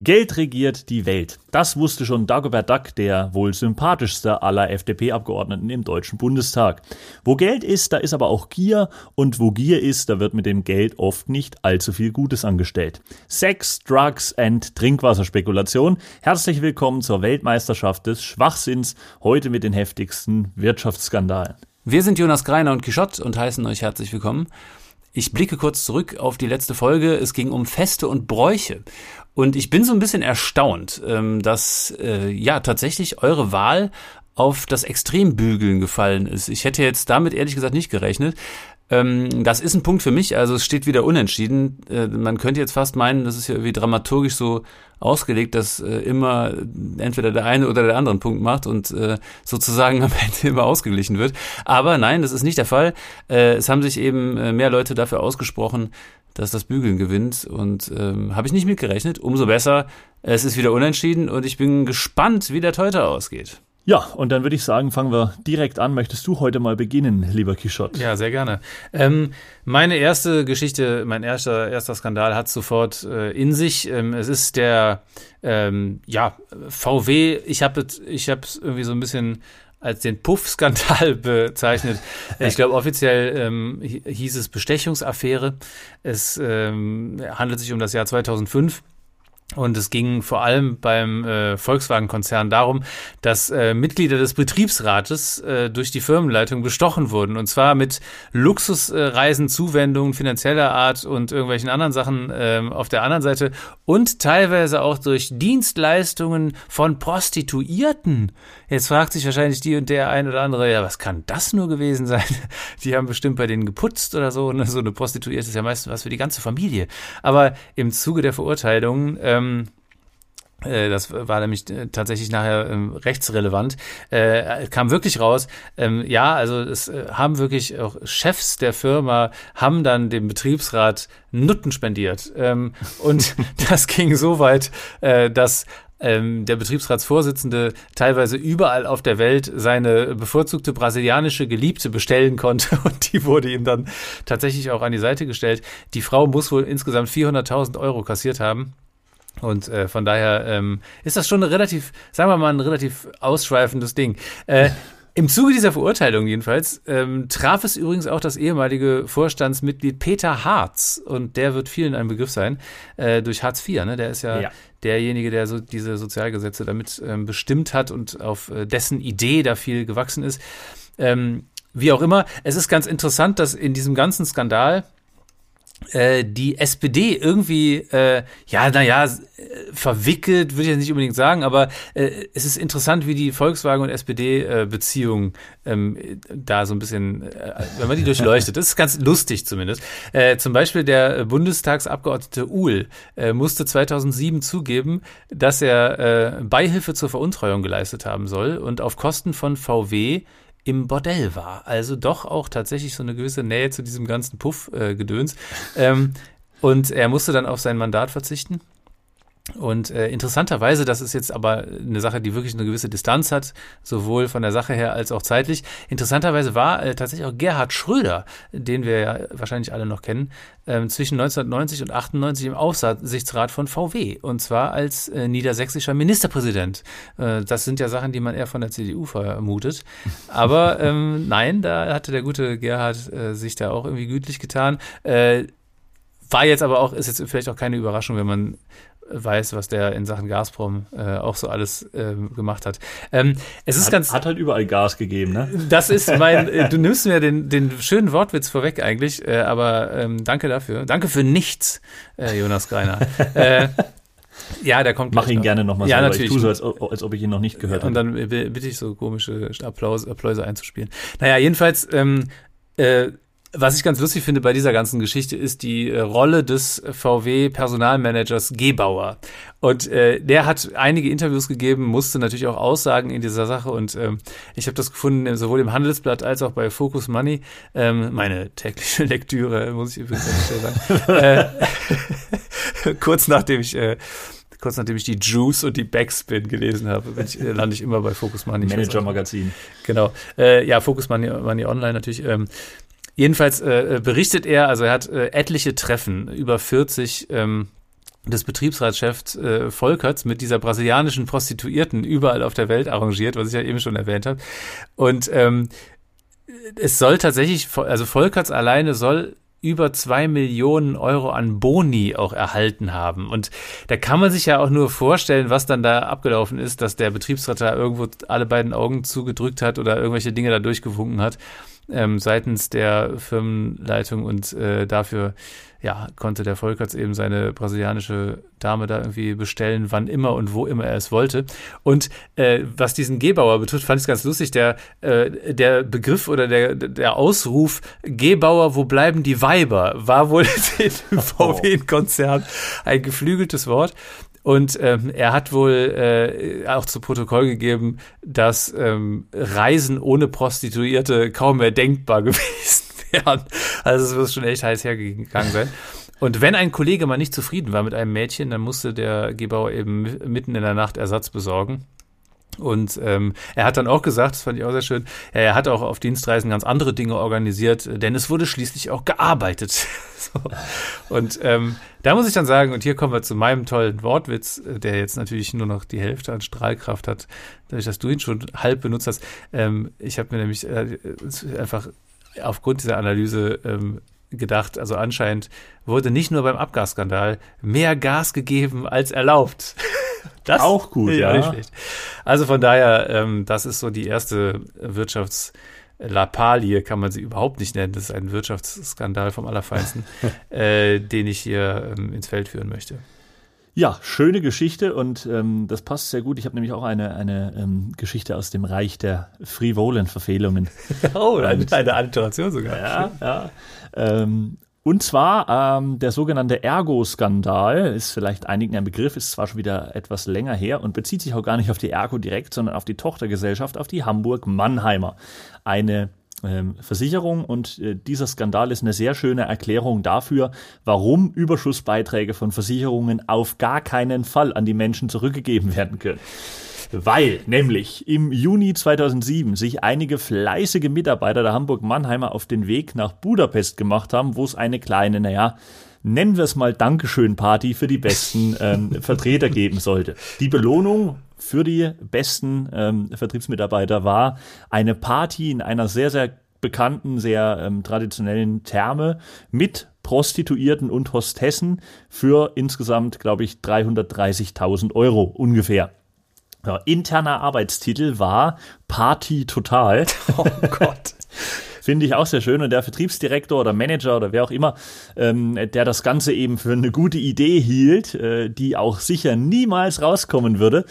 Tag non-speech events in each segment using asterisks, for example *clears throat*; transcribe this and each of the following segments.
Geld regiert die Welt. Das wusste schon Dagobert Duck, der wohl sympathischste aller FDP-Abgeordneten im Deutschen Bundestag. Wo Geld ist, da ist aber auch Gier und wo Gier ist, da wird mit dem Geld oft nicht allzu viel Gutes angestellt. Sex, Drugs and Trinkwasserspekulation. Herzlich willkommen zur Weltmeisterschaft des Schwachsinns, heute mit den heftigsten Wirtschaftsskandalen. Wir sind Jonas Greiner und Quichotte und heißen euch herzlich willkommen. Ich blicke kurz zurück auf die letzte Folge. Es ging um Feste und Bräuche. Und ich bin so ein bisschen erstaunt, ähm, dass äh, ja tatsächlich eure Wahl auf das Extrembügeln gefallen ist. Ich hätte jetzt damit ehrlich gesagt nicht gerechnet. Ähm, das ist ein Punkt für mich, also es steht wieder unentschieden. Äh, man könnte jetzt fast meinen, das ist ja irgendwie dramaturgisch so ausgelegt, dass äh, immer entweder der eine oder der andere einen Punkt macht und äh, sozusagen *laughs* am Ende immer ausgeglichen wird. Aber nein, das ist nicht der Fall. Äh, es haben sich eben äh, mehr Leute dafür ausgesprochen, dass das Bügeln gewinnt. Und ähm, habe ich nicht mitgerechnet. Umso besser. Es ist wieder unentschieden und ich bin gespannt, wie der Teuter ausgeht. Ja, und dann würde ich sagen, fangen wir direkt an. Möchtest du heute mal beginnen, lieber Quichotte? Ja, sehr gerne. Ähm, meine erste Geschichte, mein erster, erster Skandal hat sofort äh, in sich. Ähm, es ist der, ähm, ja, VW. Ich habe ich habe irgendwie so ein bisschen als den Puff-Skandal *laughs* bezeichnet. Ich glaube, offiziell ähm, hieß es Bestechungsaffäre. Es ähm, handelt sich um das Jahr 2005. Und es ging vor allem beim äh, Volkswagen-Konzern darum, dass äh, Mitglieder des Betriebsrates äh, durch die Firmenleitung bestochen wurden. Und zwar mit Luxusreisen, Zuwendungen finanzieller Art und irgendwelchen anderen Sachen äh, auf der anderen Seite. Und teilweise auch durch Dienstleistungen von Prostituierten. Jetzt fragt sich wahrscheinlich die und der ein oder andere, ja, was kann das nur gewesen sein? *laughs* Die haben bestimmt bei denen geputzt oder so. Ne? So eine Prostituierte ist ja meistens was für die ganze Familie. Aber im Zuge der Verurteilung ähm, äh, das war nämlich äh, tatsächlich nachher ähm, rechtsrelevant, äh, kam wirklich raus, ähm, ja, also es äh, haben wirklich auch Chefs der Firma, haben dann dem Betriebsrat Nutten spendiert. Ähm, und *laughs* das ging so weit, äh, dass ähm, der Betriebsratsvorsitzende teilweise überall auf der Welt seine bevorzugte brasilianische Geliebte bestellen konnte *laughs* und die wurde ihm dann tatsächlich auch an die Seite gestellt. Die Frau muss wohl insgesamt 400.000 Euro kassiert haben. Und äh, von daher ähm, ist das schon ein relativ, sagen wir mal, ein relativ ausschweifendes Ding. Äh, im Zuge dieser Verurteilung jedenfalls ähm, traf es übrigens auch das ehemalige Vorstandsmitglied Peter Harz und der wird vielen ein Begriff sein äh, durch Hartz IV. Ne? Der ist ja, ja, derjenige, der so diese Sozialgesetze damit ähm, bestimmt hat und auf äh, dessen Idee da viel gewachsen ist. Ähm, wie auch immer, es ist ganz interessant, dass in diesem ganzen Skandal äh, die SPD irgendwie, äh, ja, naja, verwickelt, würde ich jetzt nicht unbedingt sagen, aber äh, es ist interessant, wie die Volkswagen- und SPD-Beziehung äh, ähm, da so ein bisschen, äh, wenn man die durchleuchtet, das ist ganz lustig zumindest. Äh, zum Beispiel der Bundestagsabgeordnete Uhl äh, musste 2007 zugeben, dass er äh, Beihilfe zur Veruntreuung geleistet haben soll und auf Kosten von VW im Bordell war. Also doch auch tatsächlich so eine gewisse Nähe zu diesem ganzen Puff-Gedöns. Äh, ähm, und er musste dann auf sein Mandat verzichten. Und äh, interessanterweise, das ist jetzt aber eine Sache, die wirklich eine gewisse Distanz hat, sowohl von der Sache her als auch zeitlich. Interessanterweise war äh, tatsächlich auch Gerhard Schröder, den wir ja wahrscheinlich alle noch kennen, ähm, zwischen 1990 und 98 im Aufsichtsrat von VW. Und zwar als äh, niedersächsischer Ministerpräsident. Äh, das sind ja Sachen, die man eher von der CDU vermutet. Aber *laughs* ähm, nein, da hatte der gute Gerhard äh, sich da auch irgendwie gütlich getan. Äh, war jetzt aber auch, ist jetzt vielleicht auch keine Überraschung, wenn man weiß, was der in Sachen Gazprom äh, auch so alles äh, gemacht hat. Ähm, es ist hat, ganz. Hat halt überall Gas gegeben, ne? Das ist mein. *laughs* Äh, du nimmst mir den, den schönen Wortwitz vorweg eigentlich, äh, aber ähm, danke dafür. Danke für nichts, äh, Jonas Greiner. *laughs* äh, ja, der kommt. Mach ihn noch. gerne nochmal ja, so, natürlich. Ich tue so, als, als ob ich ihn noch nicht gehört habe. Und dann bitte ich so komische Applaus, Applause einzuspielen. Naja, jedenfalls. Ähm, äh, was ich ganz lustig finde bei dieser ganzen Geschichte ist die äh, Rolle des VW-Personalmanagers Gebauer. Und äh, der hat einige Interviews gegeben, musste natürlich auch Aussagen in dieser Sache. Und ähm, ich habe das gefunden, sowohl im Handelsblatt als auch bei Focus Money. Ähm, meine tägliche *laughs* Lektüre, muss ich übrigens sagen. äh, *laughs* kurz nachdem ich äh, kurz nachdem ich die Juice und die Backspin gelesen habe, ich, äh, lande ich immer bei Focus Money. Manager Magazin. Genau. Äh, ja, Focus Money, Money Online natürlich. Ähm, Jedenfalls äh, äh, berichtet er, also er hat äh, etliche Treffen, über 40 ähm, des Betriebsratschefs äh, Volkerts mit dieser brasilianischen Prostituierten überall auf der Welt arrangiert, was ich ja eben schon erwähnt habe. Und ähm, es soll tatsächlich, also Volkerts alleine soll über zwei Millionen Euro an Boni auch erhalten haben. Und da kann man sich ja auch nur vorstellen, was dann da abgelaufen ist, dass der Betriebsrat da irgendwo alle beiden Augen zugedrückt hat oder irgendwelche Dinge da durchgewunken hat ähm, seitens der Firmenleitung und äh, dafür ja, konnte der Volkerts eben seine brasilianische Dame da irgendwie bestellen, wann immer und wo immer er es wollte. Und äh, was diesen Gebauer betrifft, fand ich es ganz lustig, der, äh, der Begriff oder der, der Ausruf Gebauer, wo bleiben die Weiber, war wohl *laughs* im VW-Konzern ein geflügeltes Wort. Und ähm, er hat wohl äh, auch zu Protokoll gegeben, dass ähm, Reisen ohne Prostituierte kaum mehr denkbar *laughs* gewesen wären. Also es wird schon echt heiß hergegangen sein. Und wenn ein Kollege mal nicht zufrieden war mit einem Mädchen, dann musste der Gebauer eben mitten in der Nacht Ersatz besorgen. Und ähm, er hat dann auch gesagt, das fand ich auch sehr schön, er hat auch auf Dienstreisen ganz andere Dinge organisiert, denn es wurde schließlich auch gearbeitet. *laughs* so. Und ähm, da muss ich dann sagen, und hier kommen wir zu meinem tollen Wortwitz, der jetzt natürlich nur noch die Hälfte an Strahlkraft hat, dadurch, dass du ihn schon halb benutzt hast. Ähm, ich habe mir nämlich äh, einfach aufgrund dieser Analyse ähm, gedacht, also anscheinend wurde nicht nur beim Abgasskandal mehr Gas gegeben als erlaubt. *laughs* Das auch gut, ja. Nicht schlecht. Also von daher, ähm, das ist so die erste Wirtschaftslappalie, kann man sie überhaupt nicht nennen. Das ist ein Wirtschaftsskandal vom Allerfeinsten, *laughs* äh, den ich hier ähm, ins Feld führen möchte. Ja, schöne Geschichte und ähm, das passt sehr gut. Ich habe nämlich auch eine, eine ähm, Geschichte aus dem Reich der frivolen Verfehlungen. *laughs* oh, eine, eine Alliteration sogar. Ja, ja. Ähm, und zwar ähm, der sogenannte Ergo-Skandal ist vielleicht einigen ein Begriff, ist zwar schon wieder etwas länger her und bezieht sich auch gar nicht auf die Ergo direkt, sondern auf die Tochtergesellschaft, auf die Hamburg Mannheimer. Eine ähm, Versicherung und äh, dieser Skandal ist eine sehr schöne Erklärung dafür, warum Überschussbeiträge von Versicherungen auf gar keinen Fall an die Menschen zurückgegeben werden können weil nämlich im Juni 2007 sich einige fleißige Mitarbeiter der Hamburg-Mannheimer auf den Weg nach Budapest gemacht haben, wo es eine kleine, naja, nennen wir es mal Dankeschön-Party für die besten ähm, *laughs* Vertreter geben sollte. Die Belohnung für die besten ähm, Vertriebsmitarbeiter war eine Party in einer sehr, sehr bekannten, sehr ähm, traditionellen Therme mit Prostituierten und Hostessen für insgesamt, glaube ich, 330.000 Euro ungefähr. Ja, interner Arbeitstitel war Party Total. *laughs* Oh Gott. Finde ich auch sehr schön. Und der Vertriebsdirektor oder Manager oder wer auch immer, ähm, der das Ganze eben für eine gute Idee hielt, äh, die auch sicher niemals rauskommen würde,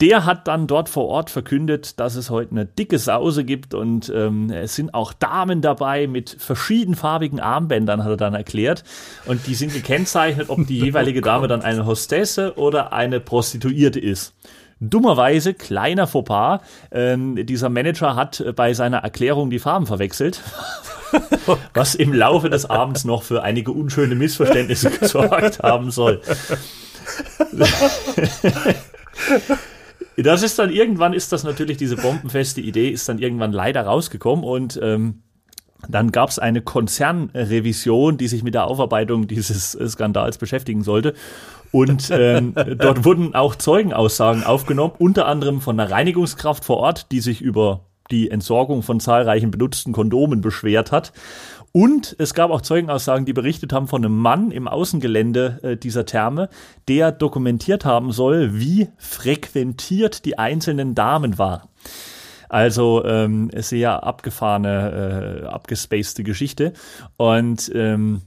der hat dann dort vor Ort verkündet, dass es heute eine dicke Sause gibt und ähm, es sind auch Damen dabei mit verschiedenfarbigen Armbändern, hat er dann erklärt. Und die sind gekennzeichnet, ob die jeweilige Dame dann eine Hostesse oder eine Prostituierte ist. Dummerweise, kleiner Fauxpas, ähm, dieser Manager hat bei seiner Erklärung die Farben verwechselt, *laughs* was im Laufe des Abends noch für einige unschöne Missverständnisse *laughs* gesorgt haben soll. das ist dann irgendwann ist das natürlich diese bombenfeste Idee ist dann irgendwann leider rausgekommen und ähm, dann gab es eine Konzernrevision, die sich mit der Aufarbeitung dieses Skandals beschäftigen sollte. Und ähm, dort wurden auch Zeugenaussagen aufgenommen, unter anderem von einer Reinigungskraft vor Ort, die sich über die Entsorgung von zahlreichen benutzten Kondomen beschwert hat. Und es gab auch Zeugenaussagen, die berichtet haben von einem Mann im Außengelände äh, dieser Therme, der dokumentiert haben soll, wie frequentiert die einzelnen Damen waren. Also ähm, sehr abgefahrene, äh, abgespacede Geschichte. Und ähm,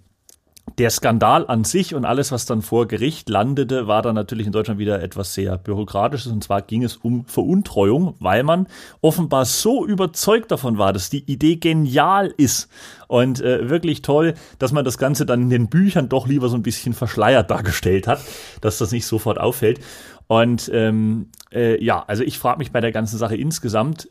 der Skandal an sich und alles, was dann vor Gericht landete, war dann natürlich in Deutschland wieder etwas sehr Bürokratisches. Und zwar ging es um Veruntreuung, weil man offenbar so überzeugt davon war, dass die Idee genial ist und äh, wirklich toll, dass man das Ganze dann in den Büchern doch lieber so ein bisschen verschleiert dargestellt hat, dass das nicht sofort auffällt. Und ähm, äh, ja, also ich frage mich bei der ganzen Sache insgesamt,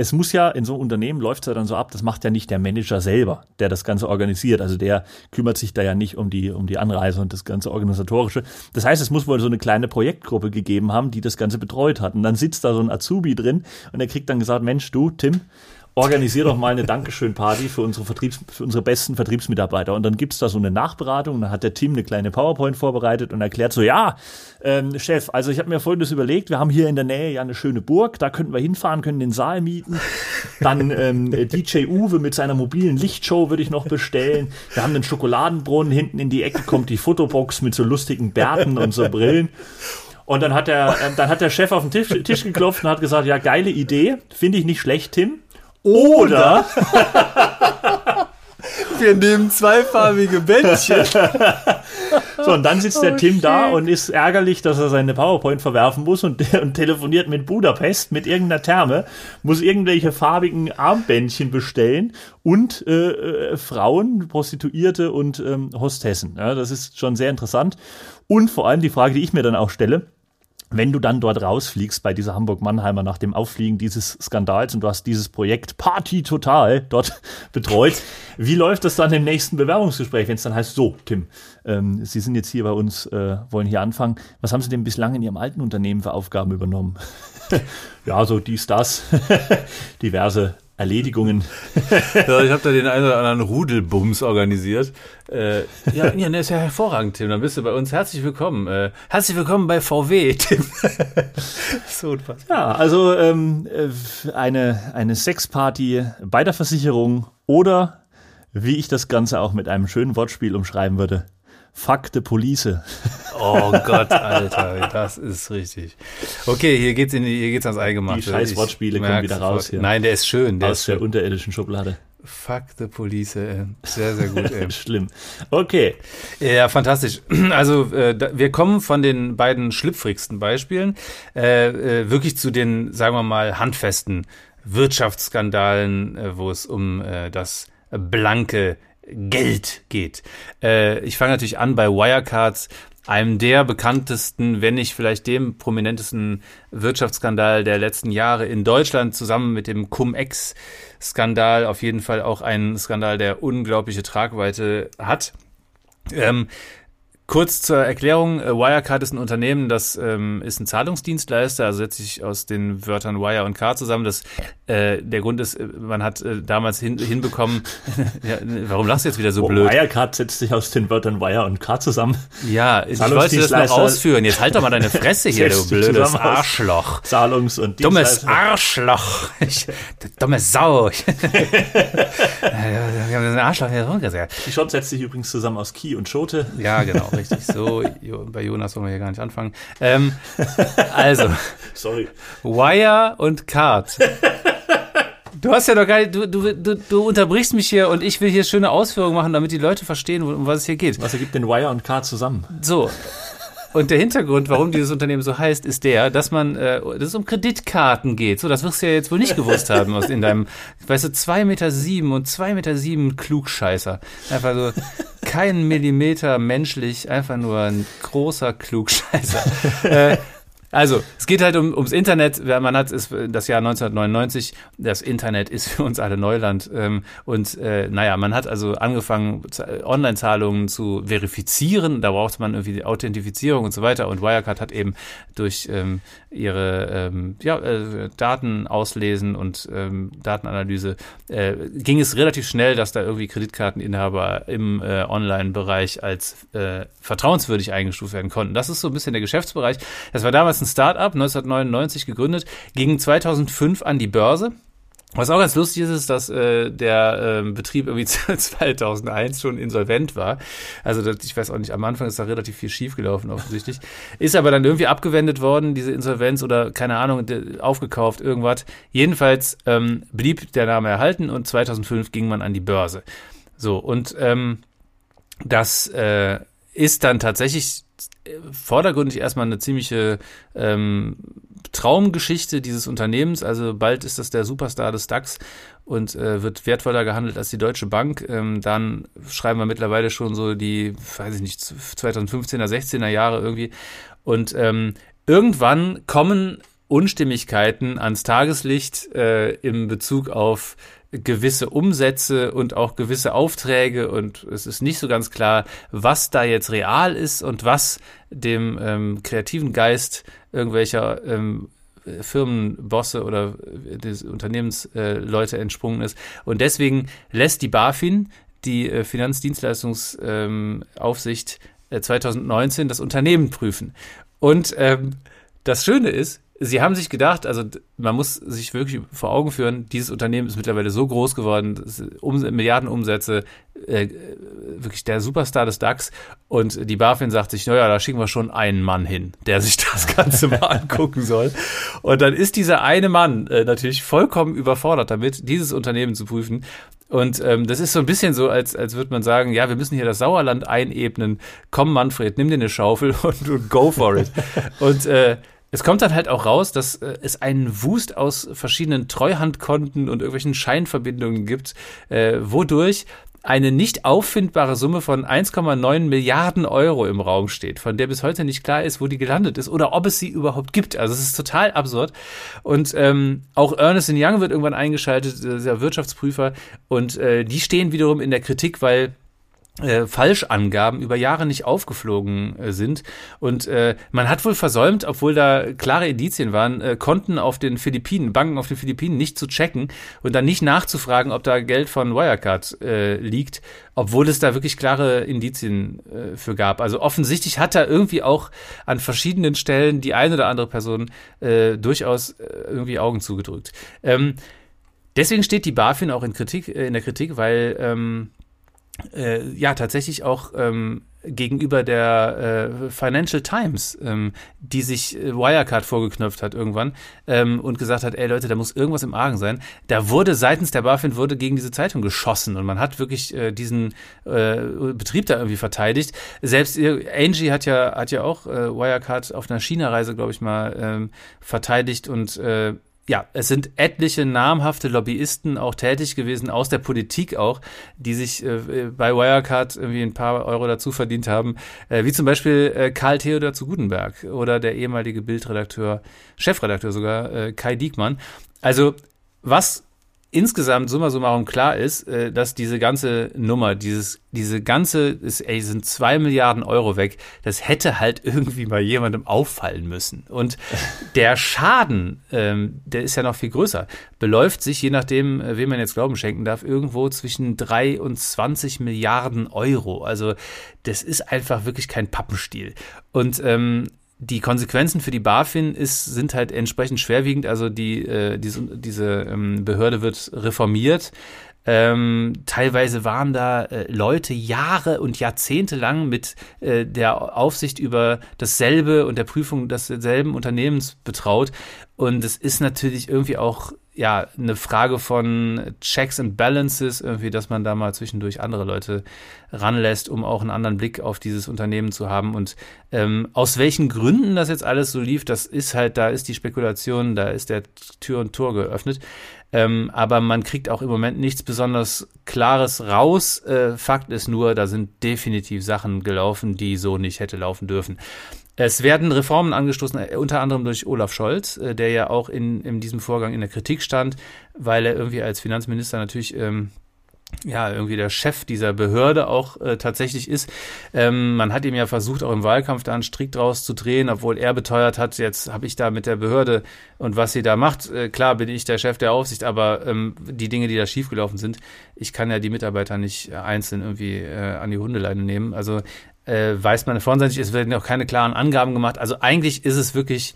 es muss ja in so einem Unternehmen läuft es ja dann so ab, das macht ja nicht der Manager selber, der das Ganze organisiert. Also der kümmert sich da ja nicht um die, um die Anreise und das ganze Organisatorische. Das heißt, es muss wohl so eine kleine Projektgruppe gegeben haben, die das Ganze betreut hat. Und dann sitzt da so ein Azubi drin und der kriegt dann gesagt, Mensch, du, Tim, organisier doch mal eine Dankeschön-Party für unsere, Vertriebs-, für unsere besten Vertriebsmitarbeiter. Und dann gibt's da so eine Nachberatung, dann hat der Team eine kleine PowerPoint vorbereitet und erklärt so, ja, ähm, Chef, also ich habe mir folgendes überlegt, wir haben hier in der Nähe ja eine schöne Burg, da könnten wir hinfahren, können den Saal mieten. Dann ähm, DJ Uwe mit seiner mobilen Lichtshow würde ich noch bestellen. Wir haben einen Schokoladenbrunnen, hinten in die Ecke kommt die Fotobox mit so lustigen Bärten und so Brillen. Und dann hat der, äh, dann hat der Chef auf den Tisch, Tisch geklopft und hat gesagt, ja, geile Idee, finde ich nicht schlecht, Tim. Oder *laughs* wir nehmen zweifarbige Bändchen. *laughs* so, und dann sitzt der Tim da und ist ärgerlich, dass er seine PowerPoint verwerfen muss und, *laughs* und telefoniert mit Budapest, mit irgendeiner Therme, muss irgendwelche farbigen Armbändchen bestellen und äh, äh, Frauen, Prostituierte und ähm, Hostessen. Ja, das ist schon sehr interessant. Und vor allem die Frage, die ich mir dann auch stelle, wenn du dann dort rausfliegst bei dieser Hamburg-Mannheimer nach dem Auffliegen dieses Skandals und du hast dieses Projekt Party Total dort *laughs* betreut, wie läuft das dann im nächsten Bewerbungsgespräch, wenn es dann heißt, so, Tim, ähm, Sie sind jetzt hier bei uns, äh, wollen hier anfangen. Was haben Sie denn bislang in Ihrem alten Unternehmen für Aufgaben übernommen? *laughs* ja, so dies, das, *laughs* diverse Erledigungen. *laughs* ja, ich habe da den einen oder anderen Rudelbums organisiert. Äh, ja, ja, ne, ist ja hervorragend, Tim. Dann bist du bei uns. Herzlich willkommen. Äh, herzlich willkommen bei VW, Tim. *laughs* so Ja, also ähm, äh, eine, eine Sexparty bei der Versicherung oder wie ich das Ganze auch mit einem schönen Wortspiel umschreiben würde. Fuck the Police. Oh Gott, Alter, das ist richtig. Okay, hier geht's in die, hier geht's ans Eingemachte. Die scheiß Wortspiele kommen wieder raus hier. Nein, der ist schön. Der Aus ist der schön. unterirdischen Schublade. Fuck the Police, ey. Sehr, sehr gut, ey. *laughs* Schlimm. Okay. Ja, fantastisch. *clears throat* Also äh, da, wir kommen von den beiden schlüpfrigsten Beispielen äh, äh, wirklich zu den, sagen wir mal, handfesten Wirtschaftsskandalen, äh, wo es um äh, das blanke Geld geht. Äh, ich fange natürlich an bei Wirecards, einem der bekanntesten, wenn nicht vielleicht dem prominentesten Wirtschaftsskandal der letzten Jahre in Deutschland, zusammen mit dem Cum-Ex-Skandal, auf jeden Fall auch ein Skandal, der unglaubliche Tragweite hat. Ähm, Kurz zur Erklärung, äh, Wirecard ist ein Unternehmen, das ähm, ist ein Zahlungsdienstleister, also setzt sich aus den Wörtern Wire und Card zusammen. Das, äh, der Grund ist, äh, man hat äh, damals hin, hinbekommen, ja, warum lachst du jetzt wieder so Oh, blöd? Wirecard setzt sich aus den Wörtern Wire und Card zusammen. Ja, ich wollte das noch ausführen. Jetzt halt doch mal deine Fresse hier, du blödes Arschloch. Zahlungs- und Dummes Arschloch. Ich, du dumme Sau. Ich, wir haben den Arschloch hier rumgesagt. Die Shot setzt sich übrigens zusammen aus Key und Schote. Ja, genau, richtig. So, Jo- bei Jonas wollen wir hier gar nicht anfangen. Ähm, also, *laughs* Sorry. Wire und Card. Du hast ja doch gar nicht, du, du, du, du unterbrichst mich hier und ich will hier schöne Ausführungen machen, damit die Leute verstehen, um was es hier geht. Was ergibt denn Wire und Card zusammen? So. Und der Hintergrund, warum dieses Unternehmen so heißt, ist der, dass man, äh, dass es um Kreditkarten geht. So, das wirst du ja jetzt wohl nicht gewusst haben aus in deinem, weißt du, zwei Meter sieben und zwei Meter sieben Klugscheißer. Einfach so kein Millimeter menschlich, einfach nur ein großer Klugscheißer. äh, also, es geht halt um, ums Internet. Man hat es das Jahr 1999. Das Internet ist für uns alle Neuland. Ähm, und äh, naja, man hat also angefangen, Online-Zahlungen zu verifizieren. Da braucht man irgendwie die Authentifizierung und so weiter. Und Wirecard hat eben durch ähm, ihre ähm, ja, äh, Daten auslesen und ähm, Datenanalyse äh, ging es relativ schnell, dass da irgendwie Kreditkarteninhaber im äh, Online-Bereich als äh, vertrauenswürdig eingestuft werden konnten. Das ist so ein bisschen der Geschäftsbereich. Das war damals ein Start-up, 1999 gegründet, ging 2005 an die Börse. Was auch ganz lustig ist, ist, dass äh, der ähm, Betrieb irgendwie *laughs* 2001 schon insolvent war. Also das, ich weiß auch nicht, am Anfang ist da relativ viel schiefgelaufen offensichtlich. Ist aber dann irgendwie abgewendet worden, diese Insolvenz oder keine Ahnung, aufgekauft, irgendwas. Jedenfalls ähm, blieb der Name erhalten und 2005 ging man an die Börse. So, und ähm, das äh, ist dann tatsächlich äh, vordergründig erstmal eine ziemliche ähm, Traumgeschichte dieses Unternehmens. Also bald ist das der Superstar des DAX und äh, wird wertvoller gehandelt als die Deutsche Bank. Ähm, dann schreiben wir mittlerweile schon so die, weiß ich nicht, 2015er, 16er Jahre irgendwie. Und ähm, irgendwann kommen Unstimmigkeiten ans Tageslicht äh, im Bezug auf gewisse Umsätze und auch gewisse Aufträge und es ist nicht so ganz klar, was da jetzt real ist und was dem ähm, kreativen Geist irgendwelcher ähm, Firmenbosse oder des Unternehmensleute äh, entsprungen ist. Und deswegen lässt die BaFin, die äh, Finanzdienstleistungsaufsicht, ähm, 2019 äh, das Unternehmen prüfen. Und ähm, das Schöne ist, sie haben sich gedacht, also man muss sich wirklich vor Augen führen, dieses Unternehmen ist mittlerweile so groß geworden, um, Milliarden Umsätze, äh, wirklich der Superstar des DAX und die BaFin sagt sich, naja, da schicken wir schon einen Mann hin, der sich das *laughs* Ganze mal angucken soll. Und dann ist dieser eine Mann äh, natürlich vollkommen überfordert damit, dieses Unternehmen zu prüfen. Und ähm, das ist so ein bisschen so, als, als würde man sagen, ja, wir müssen hier das Sauerland einebnen. Komm, Manfred, nimm dir eine Schaufel *laughs* und, und go for it. und äh, es kommt dann halt auch raus, dass äh, es einen Wust aus verschiedenen Treuhandkonten und irgendwelchen Scheinverbindungen gibt, äh, wodurch eine nicht auffindbare Summe von 1,9 Milliarden Euro im Raum steht, von der bis heute nicht klar ist, wo die gelandet ist oder ob es sie überhaupt gibt. Also es ist total absurd. Und ähm, auch Ernest Young wird irgendwann eingeschaltet, dieser Wirtschaftsprüfer, und äh, die stehen wiederum in der Kritik, weil äh, Falschangaben über Jahre nicht aufgeflogen äh, sind. Und äh, man hat wohl versäumt, obwohl da klare Indizien waren, äh, Konten auf den Philippinen, Banken auf den Philippinen nicht zu checken und dann nicht nachzufragen, ob da Geld von Wirecard äh, liegt, obwohl es da wirklich klare Indizien äh, für gab. Also offensichtlich hat da irgendwie auch an verschiedenen Stellen die eine oder andere Person äh, durchaus äh, irgendwie Augen zugedrückt. Ähm, deswegen steht die BaFin auch in Kritik, äh, in der Kritik, weil ähm, äh, ja tatsächlich auch ähm, gegenüber der äh, Financial Times, ähm, die sich äh, Wirecard vorgeknöpft hat irgendwann ähm, und gesagt hat, ey Leute, da muss irgendwas im Argen sein. Da wurde seitens der BaFin wurde gegen diese Zeitung geschossen und man hat wirklich äh, diesen äh, Betrieb da irgendwie verteidigt. Selbst Angie hat ja hat ja auch äh, Wirecard auf einer China-Reise, glaube ich mal, ähm, verteidigt und äh, ja, es sind etliche namhafte Lobbyisten auch tätig gewesen, aus der Politik auch, die sich äh, bei Wirecard irgendwie ein paar Euro dazu verdient haben, äh, wie zum Beispiel äh, Karl Theodor zu Gutenberg oder der ehemalige Bildredakteur, Chefredakteur sogar, äh, Kai Diekmann. Also was insgesamt summa summarum klar ist, äh, dass diese ganze Nummer, dieses, diese ganze, ist, ey, sind zwei Milliarden Euro weg, das hätte halt *laughs* irgendwie mal jemandem auffallen müssen. Und *laughs* der Schaden, ähm, der ist ja noch viel größer, beläuft sich, je nachdem, äh, wem man jetzt Glauben schenken darf, irgendwo zwischen drei und 20 Milliarden Euro. Also das ist einfach wirklich kein Pappenstiel. Und ähm, die Konsequenzen für die BaFin ist, sind halt entsprechend schwerwiegend. Also die, äh, diese, diese ähm, Behörde wird reformiert. Ähm, teilweise waren da äh, Leute Jahre und Jahrzehnte lang mit äh, der Aufsicht über dasselbe und der Prüfung desselben Unternehmens betraut. Und es ist natürlich irgendwie auch ja, eine Frage von Checks and Balances, irgendwie, dass man da mal zwischendurch andere Leute ranlässt, um auch einen anderen Blick auf dieses Unternehmen zu haben. Und ähm, aus welchen Gründen das jetzt alles so lief, das ist halt, da ist die Spekulation, da ist der Tür und Tor geöffnet. Ähm, aber man kriegt auch im Moment nichts besonders Klares raus. Äh, Fakt ist nur, da sind definitiv Sachen gelaufen, die so nicht hätte laufen dürfen. Es werden Reformen angestoßen, äh, unter anderem durch Olaf Scholz, äh, der ja auch in, in diesem Vorgang in der Kritik stand, weil er irgendwie als Finanzminister natürlich ähm, ja, irgendwie der Chef dieser Behörde auch äh, tatsächlich ist. Ähm, man hat ihm ja versucht, auch im Wahlkampf da einen Strick draus zu drehen, obwohl er beteuert hat, jetzt habe ich da mit der Behörde und was sie da macht, äh, klar bin ich der Chef der Aufsicht, aber ähm, die Dinge, die da schiefgelaufen sind, ich kann ja die Mitarbeiter nicht einzeln irgendwie äh, an die Hundeleine nehmen. Also äh, weiß man vorseitig, es werden auch keine klaren Angaben gemacht. Also eigentlich ist es wirklich,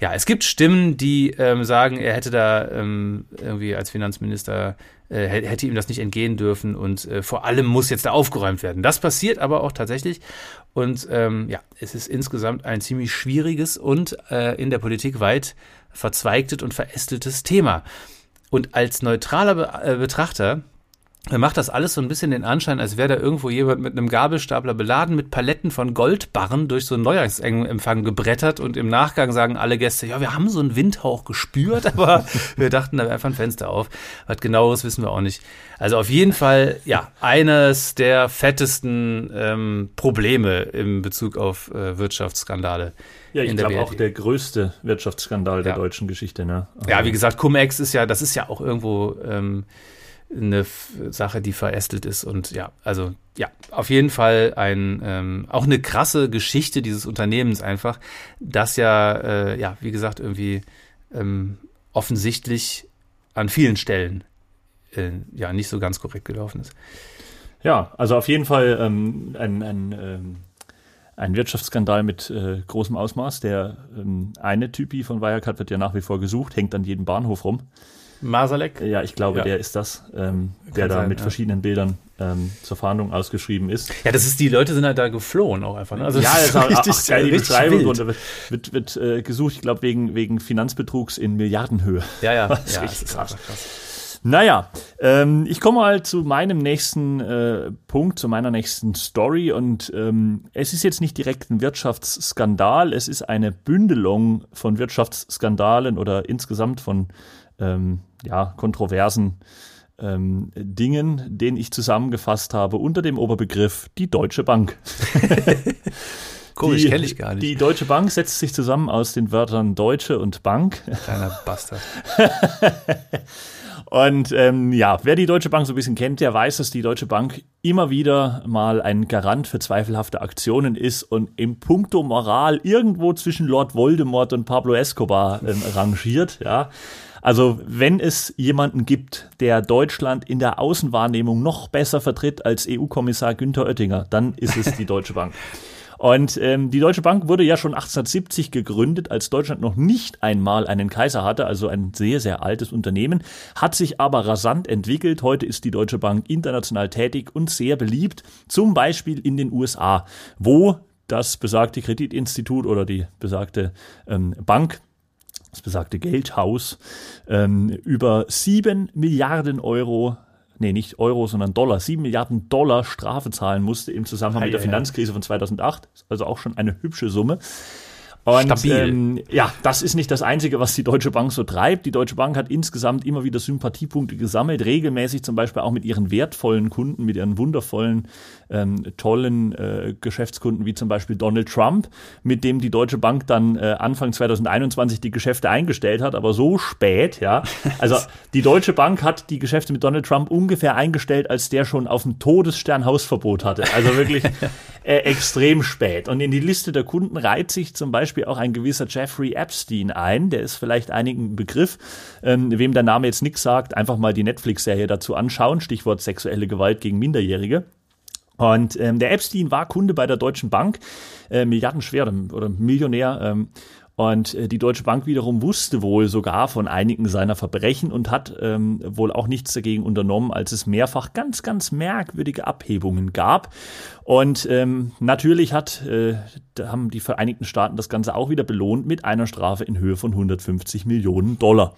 ja, es gibt Stimmen, die ähm, sagen, er hätte da ähm, irgendwie als Finanzminister, äh, hätte ihm das nicht entgehen dürfen und äh, vor allem muss jetzt da aufgeräumt werden. Das passiert aber auch tatsächlich und ähm, ja, es ist insgesamt ein ziemlich schwieriges und äh, in der Politik weit verzweigtes und verästeltes Thema. Und als neutraler Be äh, Betrachter er macht das alles so ein bisschen den Anschein, als wäre da irgendwo jemand mit einem Gabelstapler beladen mit Paletten von Goldbarren durch so einen Neujahrsempfang gebrettert und im Nachgang sagen alle Gäste, ja, wir haben so einen Windhauch gespürt, *laughs* aber wir dachten, da wäre einfach ein Fenster auf. Was genaueres wissen wir auch nicht. Also auf jeden Fall, ja, eines der fettesten ähm, Probleme im Bezug auf äh, Wirtschaftsskandale. Ja, ich glaube auch der größte Wirtschaftsskandal der deutschen Geschichte. Ne? Also ja, wie gesagt, Cum-Ex ist ja, das ist ja auch irgendwo ähm, eine Sache, die verästelt ist. Und ja, also ja, auf jeden Fall ein ähm, auch eine krasse Geschichte dieses Unternehmens einfach, das ja, äh, ja, wie gesagt, irgendwie ähm, offensichtlich an vielen Stellen äh, ja nicht so ganz korrekt gelaufen ist. Ja, also auf jeden Fall ähm, ein, ein, ähm, ein Wirtschaftsskandal mit äh, großem Ausmaß. Der ähm, eine Typi von Wirecard wird ja nach wie vor gesucht, hängt an jedem Bahnhof rum. Masalek? Ja, ich glaube, ja. der ist das, ähm, der da sein, mit ja. verschiedenen Bildern ähm, zur Fahndung ausgeschrieben ist. Ja, das ist, die Leute sind halt da geflohen auch einfach. Ne? Also ja, das ist auch *laughs* richtig, ach, geil, die Beschreibung und wird, wird, wird äh, gesucht, ich glaube, wegen, wegen Finanzbetrugs in Milliardenhöhe. Ja, ja, *laughs* das ja, ist richtig krass. krass. Naja, ähm, ich komme mal zu meinem nächsten äh, Punkt, zu meiner nächsten Story. Und ähm, es ist jetzt nicht direkt ein Wirtschaftsskandal, es ist eine Bündelung von Wirtschaftsskandalen oder insgesamt von ähm, ja, kontroversen ähm, Dingen, den ich zusammengefasst habe unter dem Oberbegriff die Deutsche Bank. *laughs* Komisch, kenne ich gar nicht. Die Deutsche Bank setzt sich zusammen aus den Wörtern Deutsche und Bank. Kleiner Bastard. *laughs* und ähm, ja, wer die Deutsche Bank so ein bisschen kennt, der weiß, dass die Deutsche Bank immer wieder mal ein Garant für zweifelhafte Aktionen ist und im Punkto Moral irgendwo zwischen Lord Voldemort und Pablo Escobar ähm, rangiert. Ja. Also wenn es jemanden gibt, der Deutschland in der Außenwahrnehmung noch besser vertritt als EU-Kommissar Günther Oettinger, dann ist es die Deutsche Bank. *laughs* Und ähm, die Deutsche Bank wurde ja schon 1870 gegründet, als Deutschland noch nicht einmal einen Kaiser hatte, also ein sehr, sehr altes Unternehmen, hat sich aber rasant entwickelt. Heute ist die Deutsche Bank international tätig und sehr beliebt, zum Beispiel in den USA, wo das besagte Kreditinstitut oder die besagte ähm, Bank das besagte Geldhaus, ähm, über sieben Milliarden Euro nee, nicht Euro, sondern Dollar, sieben Milliarden Dollar Strafe zahlen musste im Zusammenhang ja, mit der ja, Finanzkrise von 2008. Also auch schon eine hübsche Summe. Und. Ähm, ja, das ist nicht das Einzige, was die Deutsche Bank so treibt. Die Deutsche Bank hat insgesamt immer wieder Sympathiepunkte gesammelt, regelmäßig zum Beispiel auch mit ihren wertvollen Kunden, mit ihren wundervollen, ähm, tollen äh, Geschäftskunden wie zum Beispiel Donald Trump, mit dem die Deutsche Bank dann äh, Anfang 2021 die Geschäfte eingestellt hat, aber so spät, ja. *laughs* Also die Deutsche Bank hat die Geschäfte mit Donald Trump ungefähr eingestellt, als der schon auf dem Todesstern Hausverbot hatte. Also wirklich *laughs* äh, extrem spät. Und in die Liste der Kunden reiht sich zum Beispiel Beispiel auch ein gewisser Jeffrey Epstein ein. Der ist vielleicht einigen Begriff. Ähm, wem der Name jetzt nichts sagt, einfach mal die Netflix-Serie dazu anschauen. Stichwort sexuelle Gewalt gegen Minderjährige. Und ähm, der Epstein war Kunde bei der Deutschen Bank, äh, milliardenschwer oder Millionär. Ähm, und äh, die Deutsche Bank wiederum wusste wohl sogar von einigen seiner Verbrechen und hat ähm, wohl auch nichts dagegen unternommen, als es mehrfach ganz, ganz merkwürdige Abhebungen gab. Und ähm, natürlich hat, äh, da haben die Vereinigten Staaten das Ganze auch wieder belohnt mit einer Strafe in Höhe von 150 Millionen Dollar.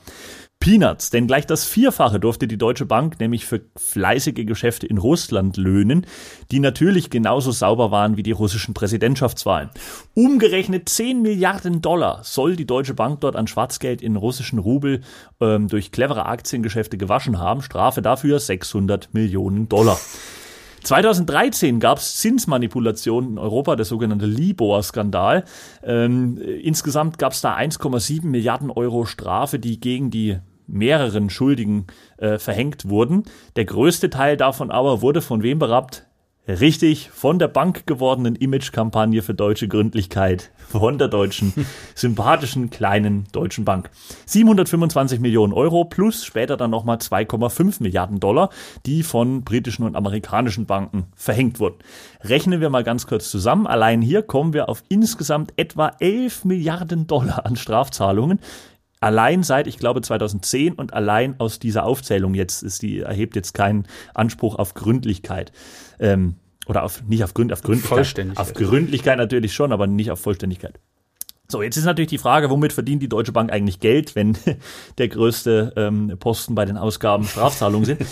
Peanuts, denn gleich das Vierfache durfte die Deutsche Bank nämlich für fleißige Geschäfte in Russland löhnen, die natürlich genauso sauber waren wie die russischen Präsidentschaftswahlen. Umgerechnet 10 Milliarden Dollar soll die Deutsche Bank dort an Schwarzgeld in russischen Rubel ähm, durch clevere Aktiengeschäfte gewaschen haben. Strafe dafür 600 Millionen Dollar. 2013 gab es Zinsmanipulationen in Europa, der sogenannte Libor-Skandal. Ähm, insgesamt gab es da 1,7 Milliarden Euro Strafe, die gegen die mehreren Schuldigen äh, verhängt wurden. Der größte Teil davon aber wurde von wem berappt? Richtig, von der Bank gewordenen Image-Kampagne für deutsche Gründlichkeit von der deutschen, *laughs* sympathischen kleinen deutschen Bank. 725 Millionen Euro plus später dann nochmal 2,5 Milliarden Dollar, die von britischen und amerikanischen Banken verhängt wurden. Rechnen wir mal ganz kurz zusammen. Allein hier kommen wir auf insgesamt etwa 11 Milliarden Dollar an Strafzahlungen allein seit, ich glaube, 2010 und allein aus dieser Aufzählung jetzt ist die, erhebt jetzt keinen Anspruch auf Gründlichkeit. Ähm, oder auf, nicht auf, Gründ, auf Gründlichkeit. Vollständigkeit. Auf Gründlichkeit natürlich schon, aber nicht auf Vollständigkeit. So, jetzt ist natürlich die Frage, womit verdient die Deutsche Bank eigentlich Geld, wenn *laughs* der größte ähm, Posten bei den Ausgaben Strafzahlungen sind?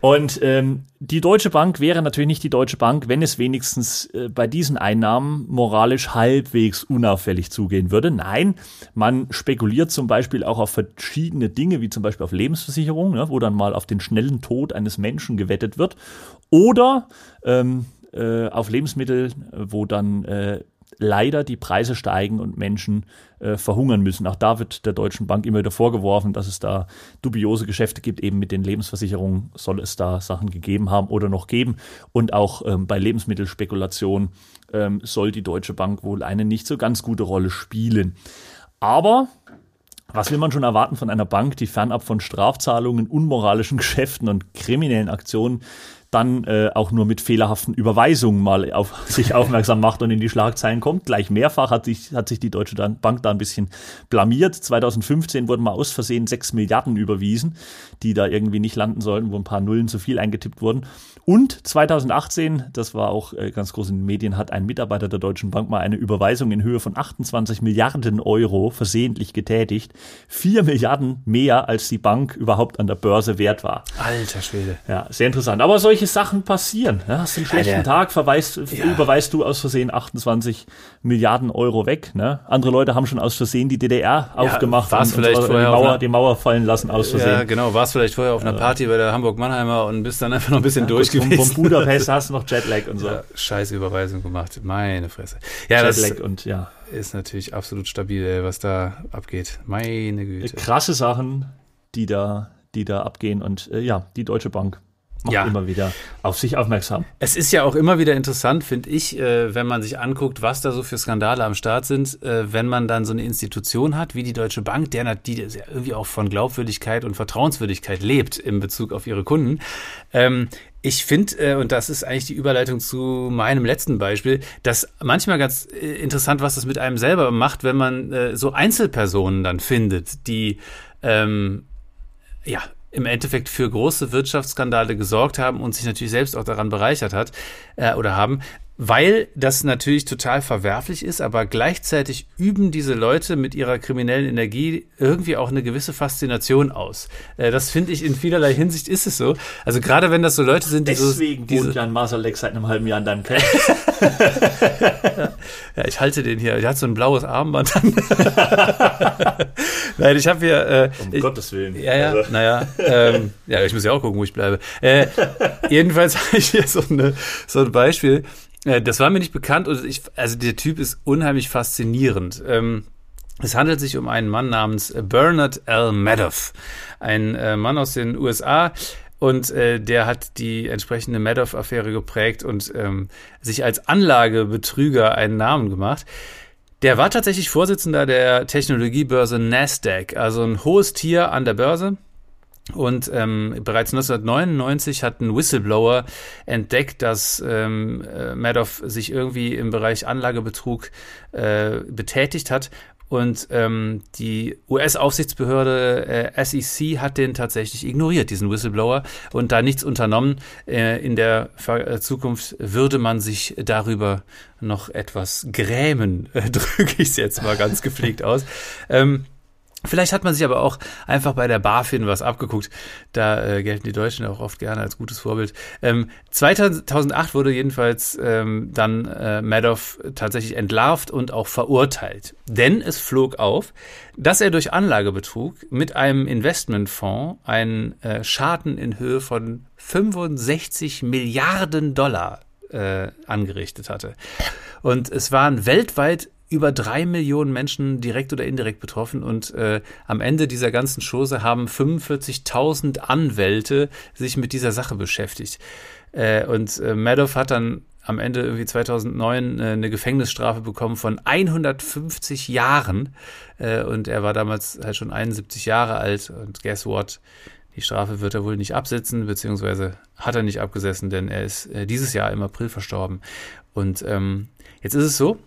Und ähm, die Deutsche Bank wäre natürlich nicht die Deutsche Bank, wenn es wenigstens äh, bei diesen Einnahmen moralisch halbwegs unauffällig zugehen würde. Nein, man spekuliert zum Beispiel auch auf verschiedene Dinge, wie zum Beispiel auf Lebensversicherung, ne, wo dann mal auf den schnellen Tod eines Menschen gewettet wird. Oder ähm, äh, auf Lebensmittel, wo dann äh, leider die Preise steigen und Menschen äh, verhungern müssen. Auch da wird der Deutschen Bank immer wieder vorgeworfen, dass es da dubiose Geschäfte gibt. Eben mit den Lebensversicherungen soll es da Sachen gegeben haben oder noch geben. Und auch ähm, bei Lebensmittelspekulation ähm, soll die Deutsche Bank wohl eine nicht so ganz gute Rolle spielen. Aber Was will man schon erwarten von einer Bank, die fernab von Strafzahlungen, unmoralischen *laughs* Geschäften und kriminellen Aktionen dann äh, auch nur mit fehlerhaften Überweisungen mal auf *laughs* sich aufmerksam macht und in die Schlagzeilen kommt. Gleich mehrfach hat sich, hat sich die Deutsche Bank da ein bisschen blamiert. 2015 wurden mal aus Versehen 6 Milliarden überwiesen, die da irgendwie nicht landen sollten, wo ein paar Nullen zu viel eingetippt wurden. Und 2018, das war auch äh, ganz groß in den Medien, hat ein Mitarbeiter der Deutschen Bank mal eine Überweisung in Höhe von 28 Milliarden Euro versehentlich getätigt. 4 Milliarden mehr, als die Bank überhaupt an der Börse wert war. Alter Schwede. Ja, sehr interessant. Aber solche Sachen passieren. Ja, hast einen schlechten Alter. Tag, verweist, Ja. überweist du aus Versehen 28 Milliarden Euro weg. Ne? Andere Leute haben schon aus Versehen die DDR aufgemacht war's und, vielleicht und vorher die, Mauer, einer- die Mauer fallen lassen aus Ja, Versehen. genau. Warst vielleicht vorher auf einer Party bei der Hamburg-Mannheimer und bist dann einfach noch ein bisschen durch Vom, gewesen. vom Budapest *laughs* hast du noch Jetlag und so. Ja, scheiß Überweisung gemacht. Meine Fresse. Ja, das Jetlag und ja. ist natürlich absolut stabil, was da abgeht. Meine Güte. Krasse Sachen, die da, die da abgehen. Und äh, ja, die Deutsche Bank macht Ja. immer wieder auf sich aufmerksam. Es ist ja auch immer wieder interessant, finde ich, äh, wenn man sich anguckt, was da so für Skandale am Start sind, äh, wenn man dann so eine Institution hat wie die Deutsche Bank, der die ja irgendwie auch von Glaubwürdigkeit und Vertrauenswürdigkeit lebt in Bezug auf ihre Kunden. Ähm, ich finde, äh, und das ist eigentlich die Überleitung zu meinem letzten Beispiel, dass manchmal ganz äh, interessant, was das mit einem selber macht, wenn man äh, so Einzelpersonen dann findet, die ähm, ja, im Endeffekt für große Wirtschaftsskandale gesorgt haben und sich natürlich selbst auch daran bereichert hat äh, oder haben, weil das natürlich total verwerflich ist, aber gleichzeitig üben diese Leute mit ihrer kriminellen Energie irgendwie auch eine gewisse Faszination aus. Äh, das finde ich in vielerlei Hinsicht ist es so. Also gerade wenn das so Leute sind, die Deswegen so, wohnt Jan Masalek seit einem halben Jahr in deinem Keller. *laughs* *laughs* Ja, ich halte den hier. Der hat so ein blaues Armband an. *laughs* Nein, ich habe hier. Äh, Um ich, Gottes Willen. Ja, ja, Also, naja. Ähm, ja, ich muss ja auch gucken, wo ich bleibe. Äh, jedenfalls habe ich hier so, eine, so ein Beispiel. Äh, das war mir nicht bekannt und ich, also der Typ ist unheimlich faszinierend. Ähm, es handelt sich um einen Mann namens Bernard L. Madoff. Ein äh, Mann aus den USA. Und äh, der hat die entsprechende Madoff-Affäre geprägt und ähm, sich als Anlagebetrüger einen Namen gemacht. Der war tatsächlich Vorsitzender der Technologiebörse Nasdaq, also ein hohes Tier an der Börse. Und ähm, bereits 1999 hat ein Whistleblower entdeckt, dass ähm, äh, Madoff sich irgendwie im Bereich Anlagebetrug äh, betätigt hat. Und ähm, die US-Aufsichtsbehörde äh, SEC hat den tatsächlich ignoriert, diesen Whistleblower, und da nichts unternommen. Äh, in der Ver äh, Zukunft würde man sich darüber noch etwas grämen, *laughs* drücke ich es jetzt mal ganz gepflegt aus. Ähm, Vielleicht hat man sich aber auch einfach bei der BaFin was abgeguckt. Da äh, gelten die Deutschen auch oft gerne als gutes Vorbild. Ähm, 2008 wurde jedenfalls ähm, dann äh, Madoff tatsächlich entlarvt und auch verurteilt. Denn es flog auf, dass er durch Anlagebetrug mit einem Investmentfonds einen äh, Schaden in Höhe von 65 Milliarden Dollar äh, angerichtet hatte. Und es waren weltweit über drei Millionen Menschen direkt oder indirekt betroffen und äh, am Ende dieser ganzen Chose haben 45.000 Anwälte sich mit dieser Sache beschäftigt. Äh, und äh, Madoff hat dann am Ende irgendwie 2009 äh, eine Gefängnisstrafe bekommen von 150 Jahren äh, und er war damals halt schon 71 Jahre alt und guess what? Die Strafe wird er wohl nicht absitzen, beziehungsweise hat er nicht abgesessen, denn er ist äh, dieses Jahr im April verstorben. Und ähm, jetzt ist es so,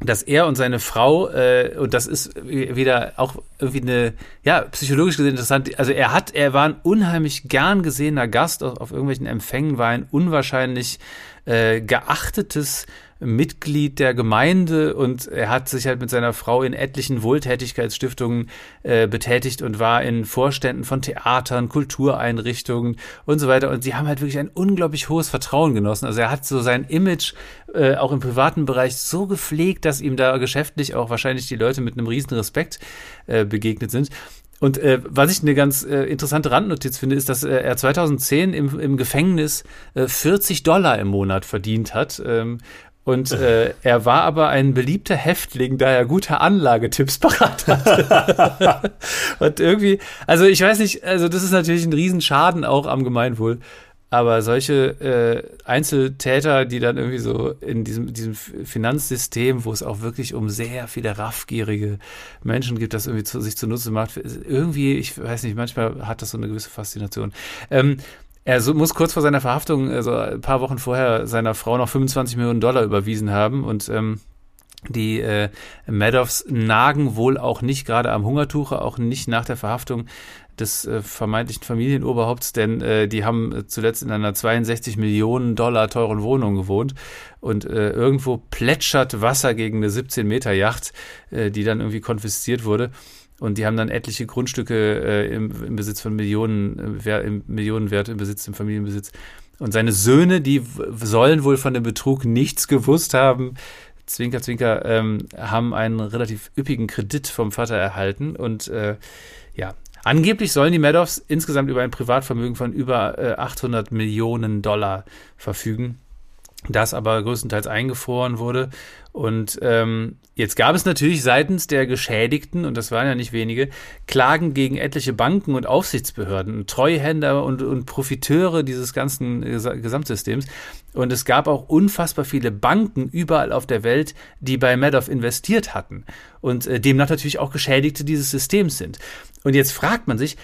dass er und seine Frau, äh, und das ist wieder auch irgendwie eine, ja, psychologisch gesehen interessant, also er hat, er war ein unheimlich gern gesehener Gast auf, auf irgendwelchen Empfängen, war ein unwahrscheinlich äh, geachtetes Mitglied der Gemeinde und er hat sich halt mit seiner Frau in etlichen Wohltätigkeitsstiftungen äh, betätigt und war in Vorständen von Theatern, Kultureinrichtungen und so weiter. Und sie haben halt wirklich ein unglaublich hohes Vertrauen genossen. Also er hat so sein Image äh, auch im privaten Bereich so gepflegt, dass ihm da geschäftlich auch wahrscheinlich die Leute mit einem riesen Respekt äh, begegnet sind. Und äh, was ich eine ganz äh, interessante Randnotiz finde, ist, dass äh, er 2010 im, im Gefängnis äh, 40 Dollar im Monat verdient hat. Ähm, und äh, er war aber ein beliebter Häftling, da er gute Anlagetipps *laughs* parat hatte. und irgendwie, also ich weiß nicht, also das ist natürlich ein Riesenschaden auch am Gemeinwohl. Aber solche äh, Einzeltäter, die dann irgendwie so in diesem, diesem Finanzsystem, wo es auch wirklich um sehr viele raffgierige Menschen gibt, das irgendwie zu, sich zunutze macht, irgendwie, ich weiß nicht, manchmal hat das so eine gewisse Faszination. Ähm, er muss kurz vor seiner Verhaftung, also ein paar Wochen vorher, seiner Frau noch 25 Millionen Dollar überwiesen haben und ähm, die äh, Madoffs nagen wohl auch nicht gerade am Hungertuche, auch nicht nach der Verhaftung des äh, vermeintlichen Familienoberhaupts, denn äh, die haben zuletzt in einer 62 Millionen Dollar teuren Wohnung gewohnt und äh, irgendwo plätschert Wasser gegen eine 17 Meter Yacht, äh, die dann irgendwie konfisziert wurde. Und die haben dann etliche Grundstücke äh, im, im Besitz von Millionen, äh, im Millionenwert im Besitz, im Familienbesitz. Und seine Söhne, die sollen wohl von dem Betrug nichts gewusst haben. Zwinker, Zwinker, ähm, haben einen relativ üppigen Kredit vom Vater erhalten und äh, ja, Angeblich sollen die Madoffs insgesamt über ein Privatvermögen von über äh, 800 Millionen Dollar verfügen, das aber größtenteils eingefroren wurde. Und ähm, jetzt gab es natürlich seitens der Geschädigten, und das waren ja nicht wenige, Klagen gegen etliche Banken und Aufsichtsbehörden, Treuhänder und, und Profiteure dieses ganzen Gesamtsystems. Und es gab auch unfassbar viele Banken überall auf der Welt, die bei Madoff investiert hatten und äh, demnach natürlich auch Geschädigte dieses Systems sind. Und jetzt fragt man sich,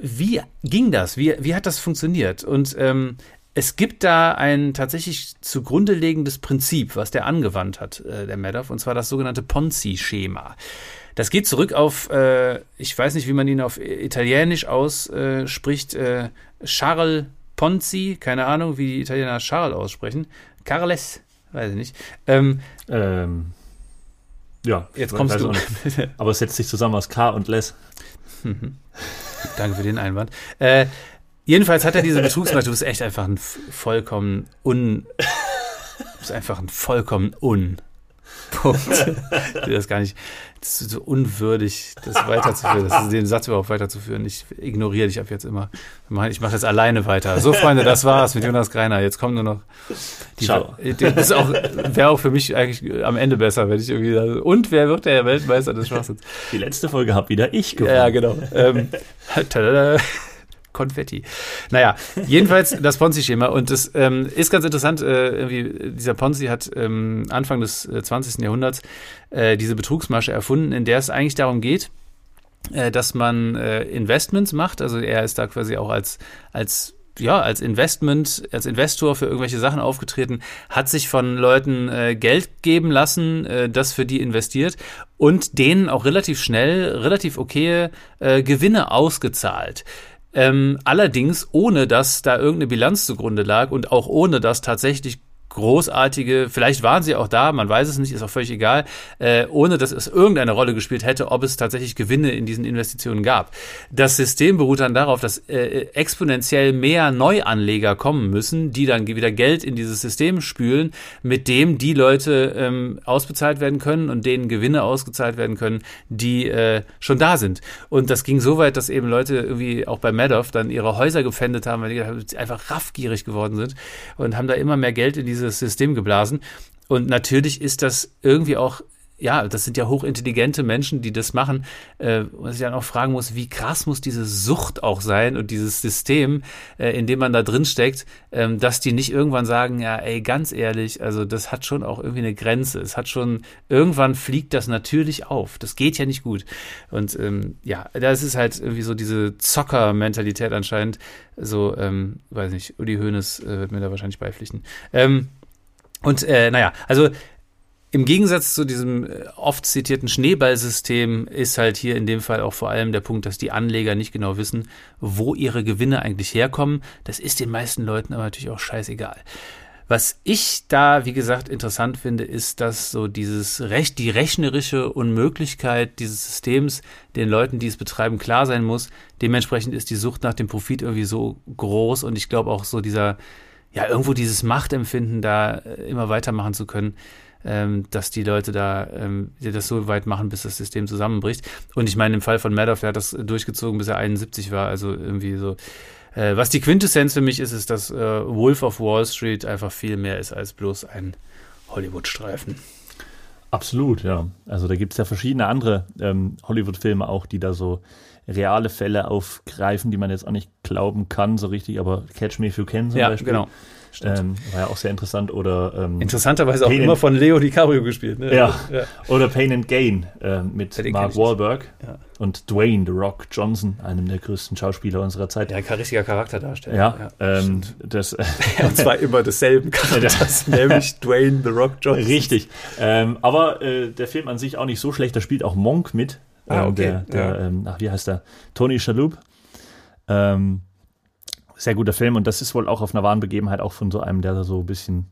wie ging das? Wie, wie hat das funktioniert? Und ähm, es gibt da ein tatsächlich zugrunde liegendes Prinzip, was der angewandt hat, äh, der Madoff, und zwar das sogenannte Ponzi-Schema. Das geht zurück auf, äh, ich weiß nicht, wie man ihn auf Italienisch ausspricht, äh, Charles Ponzi, keine Ahnung, wie die Italiener Charles aussprechen. Carles, weiß ich nicht. Ähm, ähm, ja, jetzt kommst du. Aber es setzt sich zusammen aus K und Les. *laughs* Danke für den Einwand. Äh, jedenfalls hat er diese Betrugsmasche. Du bist echt einfach ein vollkommen un. Du bist einfach ein vollkommen un. Punkt. Das gar nicht. Das ist so unwürdig, das weiterzuführen, das ist, den Satz überhaupt weiterzuführen. Ich ignoriere dich ab jetzt immer. Ich mache das alleine weiter. So, Freunde, das war's mit Jonas Greiner. Jetzt kommen nur noch die. Ciao. Das auch, wäre auch für mich eigentlich am Ende besser, wenn ich irgendwie. Da, und wer wird der Weltmeister des Schwachsinns? Die letzte Folge habe wieder ich gewonnen. Ja, genau. Ähm, *laughs* Konfetti. Naja, jedenfalls das Ponzi-Schema. Und das ähm, ist ganz interessant. Äh, irgendwie, dieser Ponzi hat ähm, Anfang des äh, 20. Jahrhunderts äh, diese Betrugsmasche erfunden, in der es eigentlich darum geht, äh, dass man äh, Investments macht. Also er ist da quasi auch als, als ja, als Investment, als Investor für irgendwelche Sachen aufgetreten, hat sich von Leuten äh, Geld geben lassen, äh, das für die investiert und denen auch relativ schnell, relativ okay äh, Gewinne ausgezahlt. Ähm, allerdings ohne, dass da irgendeine Bilanz zugrunde lag und auch ohne, dass tatsächlich großartige, vielleicht waren sie auch da, man weiß es nicht, ist auch völlig egal, äh, ohne dass es irgendeine Rolle gespielt hätte, ob es tatsächlich Gewinne in diesen Investitionen gab. Das System beruht dann darauf, dass äh, exponentiell mehr Neuanleger kommen müssen, die dann wieder Geld in dieses System spülen, mit dem die Leute ähm, ausbezahlt werden können und denen Gewinne ausgezahlt werden können, die äh, schon da sind. Und das ging so weit, dass eben Leute irgendwie auch bei Madoff dann ihre Häuser gefändet haben, weil die einfach raffgierig geworden sind und haben da immer mehr Geld in diese dieses System geblasen. Und natürlich ist das irgendwie auch ja, das sind ja hochintelligente Menschen, die das machen. Äh, was ich dann auch fragen muss, wie krass muss diese Sucht auch sein und dieses System, äh, in dem man da drin steckt, ähm, dass die nicht irgendwann sagen, ja, ey, ganz ehrlich, also das hat schon auch irgendwie eine Grenze. Es hat schon, irgendwann fliegt das natürlich auf. Das geht ja nicht gut. Und ähm, ja, das ist halt irgendwie so diese Zocker-Mentalität anscheinend. So, ähm, weiß nicht, Uli Hoeneß äh, wird mir da wahrscheinlich beipflichten. Ähm, und äh, naja, also im Gegensatz zu diesem äh, oft zitierten Schneeballsystem ist halt hier in dem Fall auch vor allem der Punkt, dass die Anleger nicht genau wissen, wo ihre Gewinne eigentlich herkommen. Das ist den meisten Leuten aber natürlich auch scheißegal. Was ich da, wie gesagt, interessant finde, ist, dass so dieses Recht, die rechnerische Unmöglichkeit dieses Systems den Leuten, die es betreiben, klar sein muss. Dementsprechend ist die Sucht nach dem Profit irgendwie so groß und ich glaube auch so dieser, ja, irgendwo dieses Machtempfinden da äh, immer weitermachen zu können ähm, dass die Leute da ähm, das so weit machen, bis das System zusammenbricht. Und ich meine, im Fall von Madoff, der hat das durchgezogen, bis er 71 war, also irgendwie so. Äh, was die Quintessenz für mich ist, ist, dass äh, Wolf of Wall Street einfach viel mehr ist als bloß ein Hollywood-Streifen. Absolut, ja. Also da gibt es ja verschiedene andere ähm, Hollywood-Filme auch, die da so reale Fälle aufgreifen, die man jetzt auch nicht glauben kann so richtig, aber Catch Me If You Can zum Ja, Beispiel. genau. Ähm, war ja auch sehr interessant. Oder, ähm, Interessanterweise auch Pain immer von Leo DiCaprio gespielt. Ne? Ja. oder Pain and Gain äh, mit Ja, den Mark. Wahlberg Ja. und Dwayne The Rock Johnson, einem der größten Schauspieler unserer Zeit. Ja, ein richtiger Charakterdarsteller. Ja, ähm, das *laughs* Und zwar immer desselben Charakters, *laughs* nämlich Dwayne The Rock Johnson. richtig. Ähm, aber äh, der Film an sich auch nicht so schlecht. Da spielt auch Monk mit. Ah, Ähm, okay, Der, der ja. ähm, ach, wie heißt der? Tony Shalhoub. Ähm, sehr guter Film und das ist wohl auch auf einer wahren Begebenheit auch von so einem, der da so ein bisschen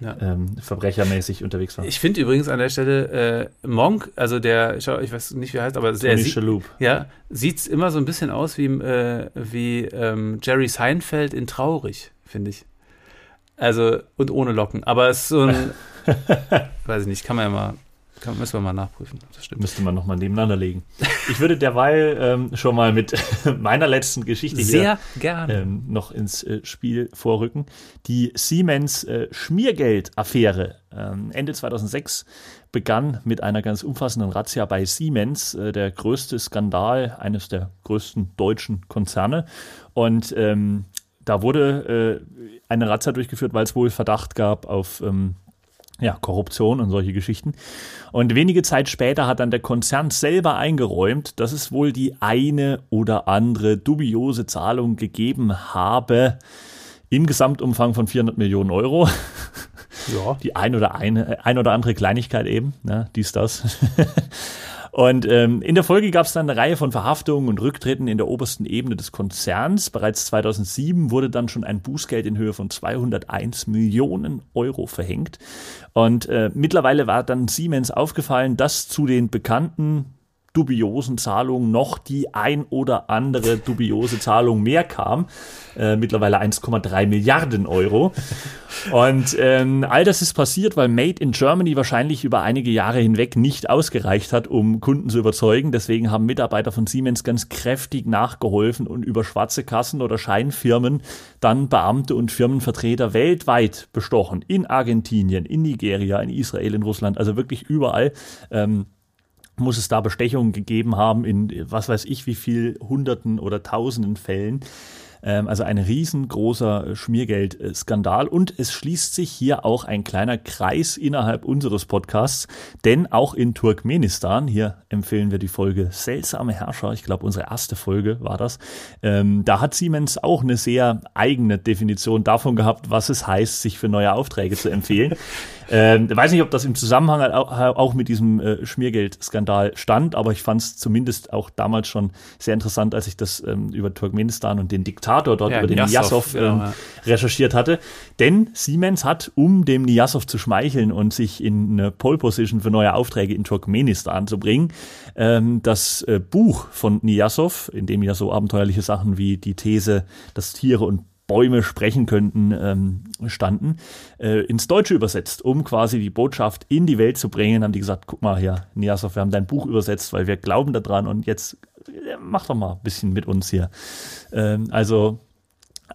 Ja. ähm, verbrechermäßig unterwegs war. Ich finde übrigens an der Stelle äh, Monk, also der, ich weiß nicht, wie er heißt, aber der Tony sieht, Shalhoub. ja, sieht's immer so ein bisschen aus wie, äh, wie ähm, Jerry Seinfeld in Traurig, finde ich. Also, und ohne Locken. Aber es ist so ein, *laughs* weiß ich nicht, kann man ja mal, kann, müssen wir mal nachprüfen, das stimmt. Müsste man nochmal nebeneinander legen. Ich würde derweil ähm, schon mal mit *laughs* meiner letzten Geschichte hier Sehr gerne. ähm, noch ins äh, Spiel vorrücken. Die Siemens äh, Schmiergeld-Affäre ähm, Ende 2006 begann mit einer ganz umfassenden Razzia bei Siemens, äh, der größte Skandal eines der größten deutschen Konzerne. Und ähm, da wurde äh, eine Razzia durchgeführt, weil es wohl Verdacht gab auf ähm, ja, Korruption und solche Geschichten. Und wenige Zeit später hat dann der Konzern selber eingeräumt, dass es wohl die eine oder andere dubiose Zahlung gegeben habe im Gesamtumfang von 400 Millionen Euro. ja. Die ein oder eine, ein oder andere Kleinigkeit eben, ne, dies, das. Und ähm, in der Folge gab es dann eine Reihe von Verhaftungen und Rücktritten in der obersten Ebene des Konzerns. Bereits 2007 wurde dann schon ein Bußgeld in Höhe von 201 Millionen Euro verhängt. Und äh, mittlerweile war dann Siemens aufgefallen, dass zu den bekannten dubiosen Zahlungen noch die ein oder andere dubiose Zahlung mehr kam. Äh, mittlerweile 1,3 Milliarden Euro. Und ähm, all das ist passiert, weil Made in Germany wahrscheinlich über einige Jahre hinweg nicht ausgereicht hat, um Kunden zu überzeugen. Deswegen haben Mitarbeiter von Siemens ganz kräftig nachgeholfen und über schwarze Kassen oder Scheinfirmen dann Beamte und Firmenvertreter weltweit bestochen. In Argentinien, in Nigeria, in Israel, in Russland, also wirklich überall. Ähm, muss es da Bestechungen gegeben haben in was weiß ich wie viel Hunderten oder Tausenden Fällen. Ähm, also ein riesengroßer Schmiergeldskandal. Und es schließt sich hier auch ein kleiner Kreis innerhalb unseres Podcasts, denn auch in Turkmenistan, hier empfehlen wir die Folge Seltsame Herrscher, ich glaube unsere erste Folge war das, ähm, da hat Siemens auch eine sehr eigene Definition davon gehabt, was es heißt, sich für neue Aufträge zu empfehlen. *laughs* Ähm, weiß nicht, ob das im Zusammenhang auch, mit diesem äh, Schmiergeldskandal stand, aber ich fand es zumindest auch damals schon sehr interessant, als ich das ähm, über Turkmenistan und den Diktator dort, Ja, über den Niyazov, genau, ähm, ja. recherchiert hatte. Denn Siemens hat, um dem Niyazov zu schmeicheln und sich in eine Pole Position für neue Aufträge in Turkmenistan zu bringen, ähm, das äh, Buch von Niyazov, in dem ja so abenteuerliche Sachen wie die These, dass Tiere und Bäume sprechen könnten, ähm, standen, äh, ins Deutsche übersetzt, um quasi die Botschaft in die Welt zu bringen. Haben die gesagt, guck mal hier, Niasov, wir haben dein Buch übersetzt, weil wir glauben daran und jetzt äh, mach doch mal ein bisschen mit uns hier. Ähm, also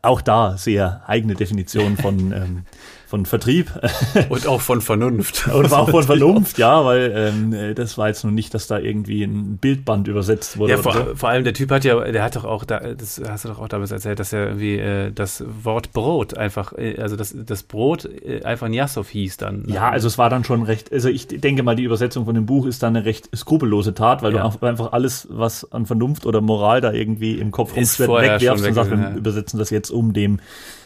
auch da sehr eigene Definition von, ähm, von Vertrieb *laughs* Und auch von Vernunft. und auch von *laughs* Vernunft, ja, weil ähm, äh, das war jetzt noch nicht, dass da irgendwie ein Bildband übersetzt wurde. Ja, oder so. vor, vor allem der Typ hat ja, der hat doch auch, da, das hast du doch auch damals erzählt, dass er irgendwie äh, das Wort Brot einfach, äh, also das, das Brot äh, einfach Nyassov hieß dann. Ja, also es war dann schon recht, also ich denke mal, die Übersetzung von dem Buch ist dann eine recht skrupellose Tat, weil Ja. du einfach alles, was an Vernunft oder Moral da irgendwie im Kopf rumschwirrt, wegwerfst und sagst, wir ja. übersetzen das jetzt, um dem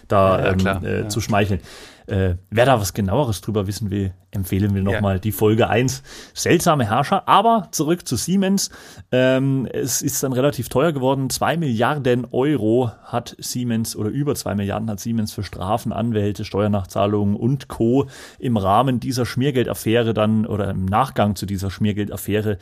da Ja, ähm, klar, äh, zu schmeicheln. Äh, wer da was genaueres drüber wissen will, empfehlen wir Ja. nochmal die Folge 1. Seltsame Herrscher, aber zurück zu Siemens. Ähm, es ist dann relativ teuer geworden. Zwei Milliarden Euro hat Siemens oder über zwei Milliarden hat Siemens für Strafen, Anwälte, Steuernachzahlungen und Co. im Rahmen dieser Schmiergeldaffäre dann oder im Nachgang zu dieser Schmiergeldaffäre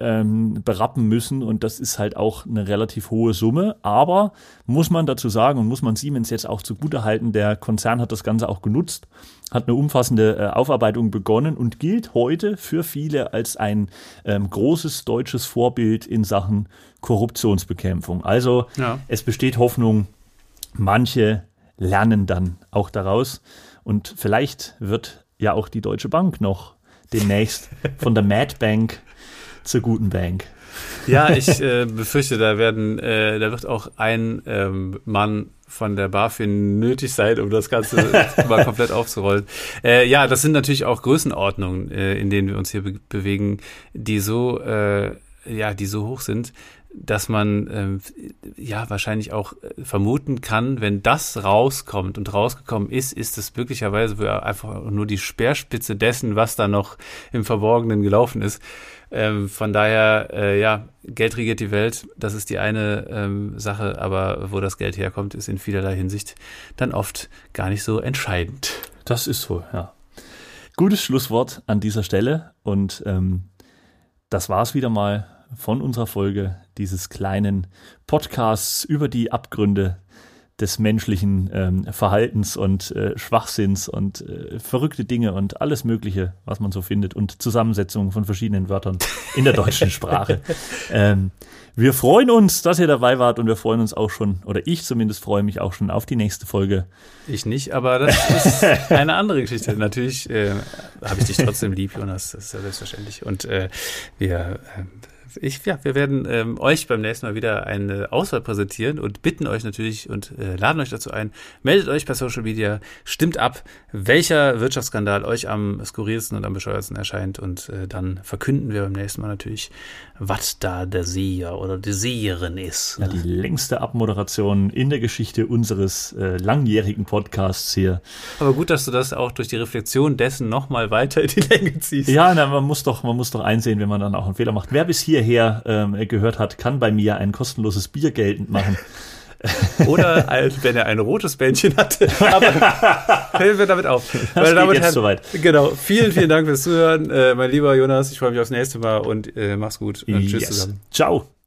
ähm, berappen müssen. Und das ist halt auch eine relativ hohe Summe. Aber muss man dazu sagen und muss man Siemens jetzt auch zugutehalten, der Konzern hat das Ganze auch genutzt, hat eine umfassende äh, Aufarbeitung begonnen und gilt heute für viele als ein ähm, großes deutsches Vorbild in Sachen Korruptionsbekämpfung. Also Ja. es besteht Hoffnung, manche lernen dann auch daraus. Und vielleicht wird ja auch die Deutsche Bank noch demnächst von der Mad Bank zur guten Bank. Ja, *laughs* ich äh, befürchte, da werden, äh, da wird auch ein ähm, Mann von der BaFin nötig sein, um das Ganze *laughs* mal komplett aufzurollen. Äh, ja, das sind natürlich auch Größenordnungen, äh, in denen wir uns hier be bewegen, die so, äh, ja, die so hoch sind, dass man ähm, ja wahrscheinlich auch äh, vermuten kann, wenn das rauskommt und rausgekommen ist, ist es möglicherweise einfach nur die Speerspitze dessen, was da noch im Verborgenen gelaufen ist. Ähm, von daher, äh, ja, Geld regiert die Welt, das ist die eine ähm, Sache, aber wo das Geld herkommt, ist in vielerlei Hinsicht dann oft gar nicht so entscheidend. Das ist so, ja. Gutes Schlusswort an dieser Stelle und ähm, das war's wieder mal von unserer Folge dieses kleinen Podcasts über die Abgründe des menschlichen ähm, Verhaltens und äh, Schwachsinns und äh, verrückte Dinge und alles Mögliche, was man so findet und Zusammensetzungen von verschiedenen Wörtern in der deutschen Sprache. *laughs* Ähm, wir freuen uns, dass ihr dabei wart und wir freuen uns auch schon, oder ich zumindest freue mich auch schon auf die nächste Folge. Ich nicht, aber das ist eine andere Geschichte. Natürlich äh, habe ich dich trotzdem lieb, Jonas, das ist ja selbstverständlich. Und äh, wir äh, ich, ja, wir werden ähm, euch beim nächsten Mal wieder eine Auswahl präsentieren und bitten euch natürlich und äh, laden euch dazu ein. Meldet euch per Social Media, stimmt ab, welcher Wirtschaftsskandal euch am skurrilsten und am bescheuertsten erscheint und äh, dann verkünden wir beim nächsten Mal natürlich, was da der Seher oder die Seherin ist. Ja, die längste Abmoderation in der Geschichte unseres äh, langjährigen Podcasts hier. Aber gut, dass du das auch durch die Reflexion dessen nochmal weiter in die Länge ziehst. Ja, na, man muss doch, man muss doch einsehen, wenn man dann auch einen Fehler macht. Wer bis hier hierher ähm, gehört hat, kann bei mir ein kostenloses Bier geltend machen. *laughs* Oder wenn er ein rotes Bändchen hatte. *laughs* Aber hören wir damit auf. Das und Herren, soweit. Genau. Vielen, vielen Dank fürs Zuhören. Äh, mein lieber Jonas, ich freue mich aufs nächste Mal und äh, mach's gut. Und yes. Tschüss zusammen. Ciao.